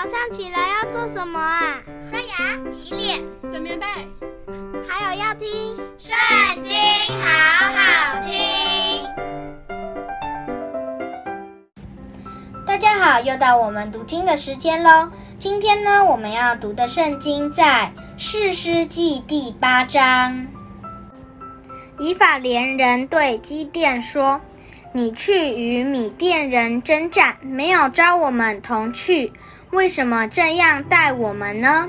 早上起来要做什么啊？刷牙、洗脸、整棉被，还有要听《圣经》，好好听。大家好，又到我们读经的时间喽。今天呢，我们要读的圣经在《士师记》第八章。以法莲人对基甸说：“你去与米甸人征战，没有招我们同去。”为什么这样待我们呢？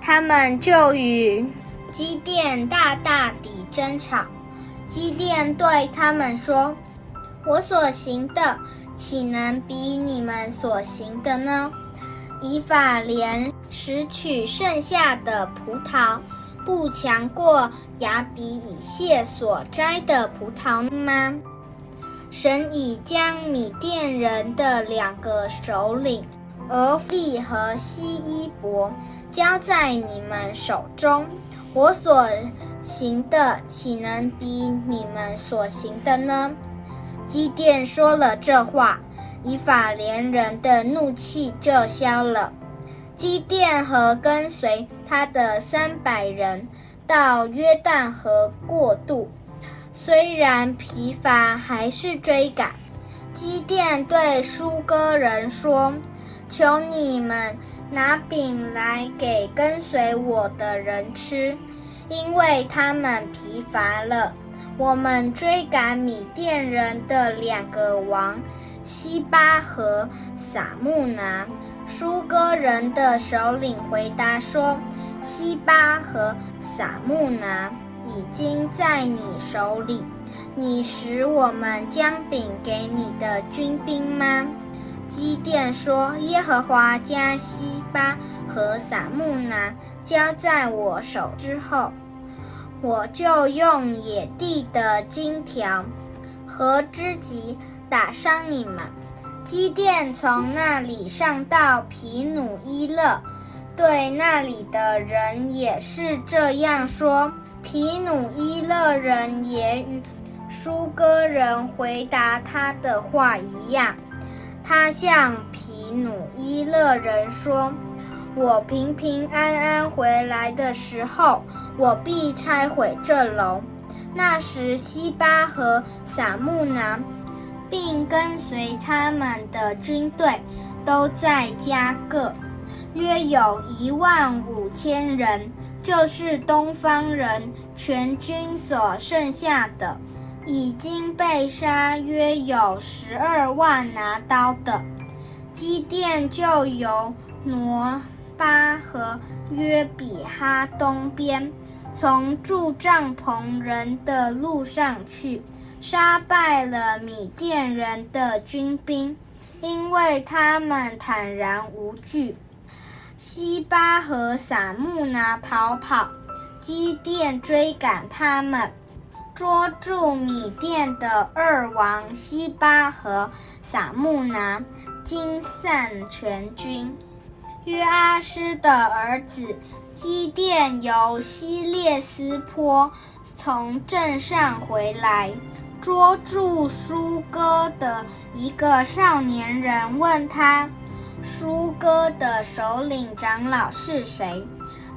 他们就与基甸大大地争吵。基甸对他们说：“我所行的，岂能比你们所行的呢？以法莲拾取剩下的葡萄，不强过亚比以谢所摘的葡萄吗？神已将米甸人的两个首领。”俄弗利和西伊伯交在你们手中，我所行的岂能比你们所行的呢？基甸说了这话，以法莲人的怒气就消了。基甸和跟随他的三百人到约旦河过渡，虽然疲乏，还是追赶。基甸对疏割人说。求你们拿饼来给跟随我的人吃，因为他们疲乏了。我们追赶米甸人的两个王西巴和撒木拿。疏割人的首领回答说：“西巴和撒木拿已经在你手里，你使我们将饼给你的军兵吗？”基甸说：“耶和华将西巴和撒慕拿交在我手之后，我就用野地的荆条和荆棘打伤你们。”基甸从那里上到皮努伊勒，对那里的人也是这样说。皮努伊勒人也与疏割人回答他的话一样。他向皮努伊勒人说：“我平平安安回来的时候，我必拆毁这楼。”那时，西巴和撒慕拿，并跟随他们的军队，都在加各，约有一万五千人，就是东方人全军所剩下的。已经被杀约有十二万拿刀的，基甸就由挪巴和约比哈东边，从住帐篷人的路上去，杀败了米甸人的军兵，因为他们坦然无惧。西巴和撒木拿逃跑，基甸追赶他们。捉住米甸的二王西巴和撒慕拿，惊散全军。约阿施的儿子基甸由希列斯坡从镇上回来，捉住疏割的一个少年人，问他：疏割的首领长老是谁？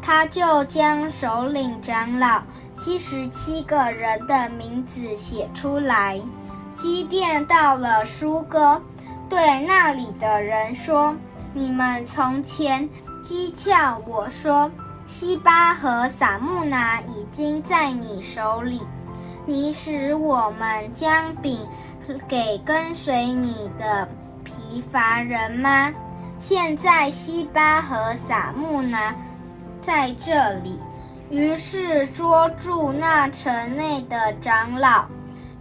他就将首领长老七十七个人的名字写出来。基甸到了疏割，对那里的人说：“你们从前讥诮我说，西巴和撒木拿已经在你手里，你使我们将饼给跟随你的疲乏人吗？现在西巴和撒木拿。”在这里，于是捉住那城内的长老，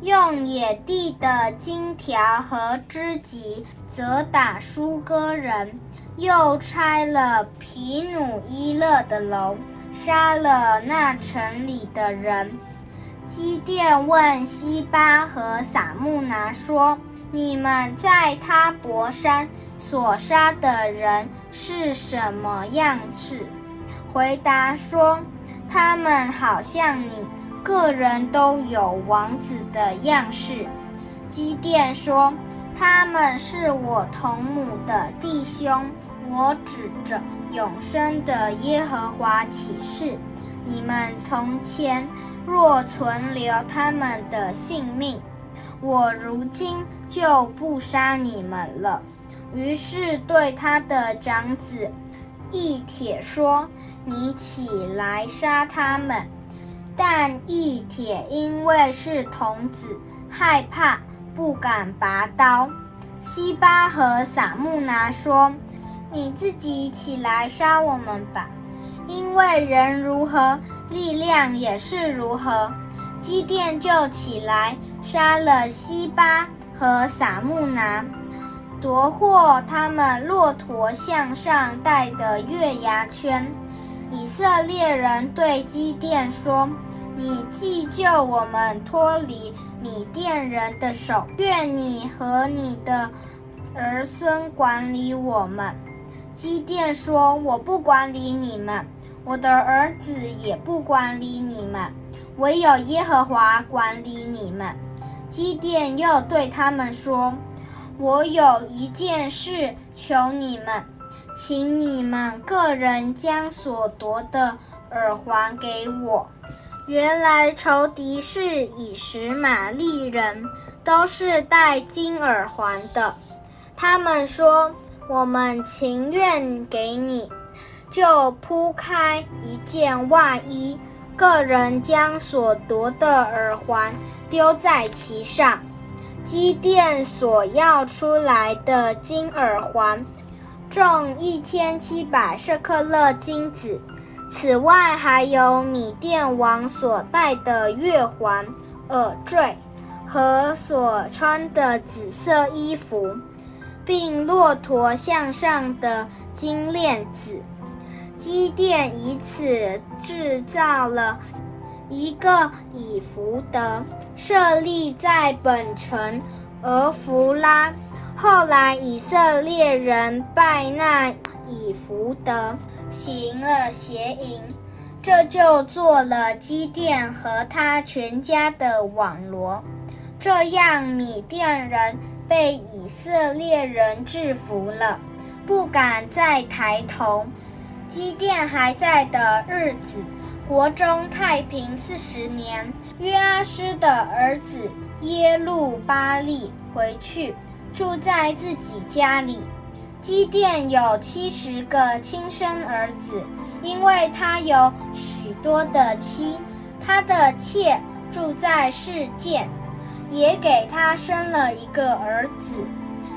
用野地的荆条和荆棘责打疏割人，又拆了皮努伊勒的楼，杀了那城里的人。基甸问西巴和撒木拿说：“你们在他博山所杀的人是什么样式？”回答说：“他们好像你，个人都有王子的样式。”基甸说：“他们是我同母的弟兄。我指着永生的耶和华起誓，你们从前若存留他们的性命，我如今就不杀你们了。于是对他的长子以铁说：“你起来杀他们。”但以铁因为是童子，害怕，不敢拔刀。西巴和撒木拿说。你自己起来杀我们吧，因为人如何，力量也是如何。基甸就起来杀了西巴和撒木拿，夺获他们骆驼项上戴的月牙圈。以色列人对基甸说：“你既救我们脱离米甸人的手，愿你和你的儿孙管理我们。”基甸说：“我不管理你们，我的儿子也不管理你们，唯有耶和华管理你们。”基甸又对他们说：“我有一件事求你们，请你们个人将所夺的耳环给我。”原来仇敌是以实玛利人，都是戴金耳环的。他们说。我们情愿给你，就铺开一件外衣，个人将所夺的耳环丢在其上。基甸所要出来的金耳环，重一千七百舍克勒金子。此外，还有米甸王所戴的月环、耳坠和所穿的紫色衣服。并骆驼项上的金链子，基甸以此制造了一个以弗得，设立在本城俄弗拉。后来以色列人拜那以福德，行了邪淫，这就做了基甸和他全家的网罗。这样米甸人。被以色列人制服了，不敢再抬头。基甸还在的日子，国中太平四十年。约阿施的儿子耶路巴利回去，住在自己家里。基甸有七十个亲生儿子，因为他有许多的妻，他的妾住在示剑。也给他生了一个儿子，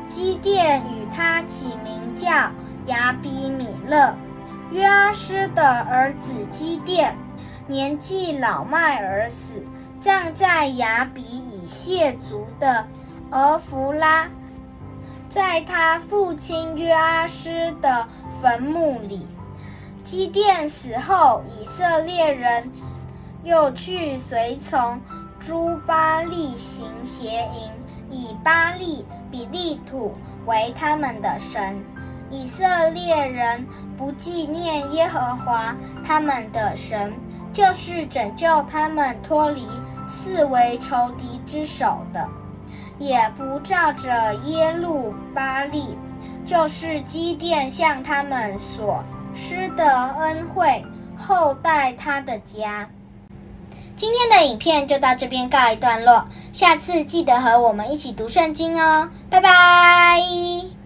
基甸与他起名叫亚比米勒。约阿施的儿子基甸年纪老迈而死，葬在亚比以谢族的俄弗拉，在他父亲约阿施的坟墓里。基甸死后，以色列人又去随从。诸巴利行邪淫，以巴利比利土为他们的神。以色列人不纪念耶和华他们的神，就是拯救他们脱离四围仇敌之手的，也不照着耶路巴利，就是基甸向他们所施的恩惠，厚待他的家。今天的影片就到这边告一段落，下次记得和我们一起读圣经哦，拜拜。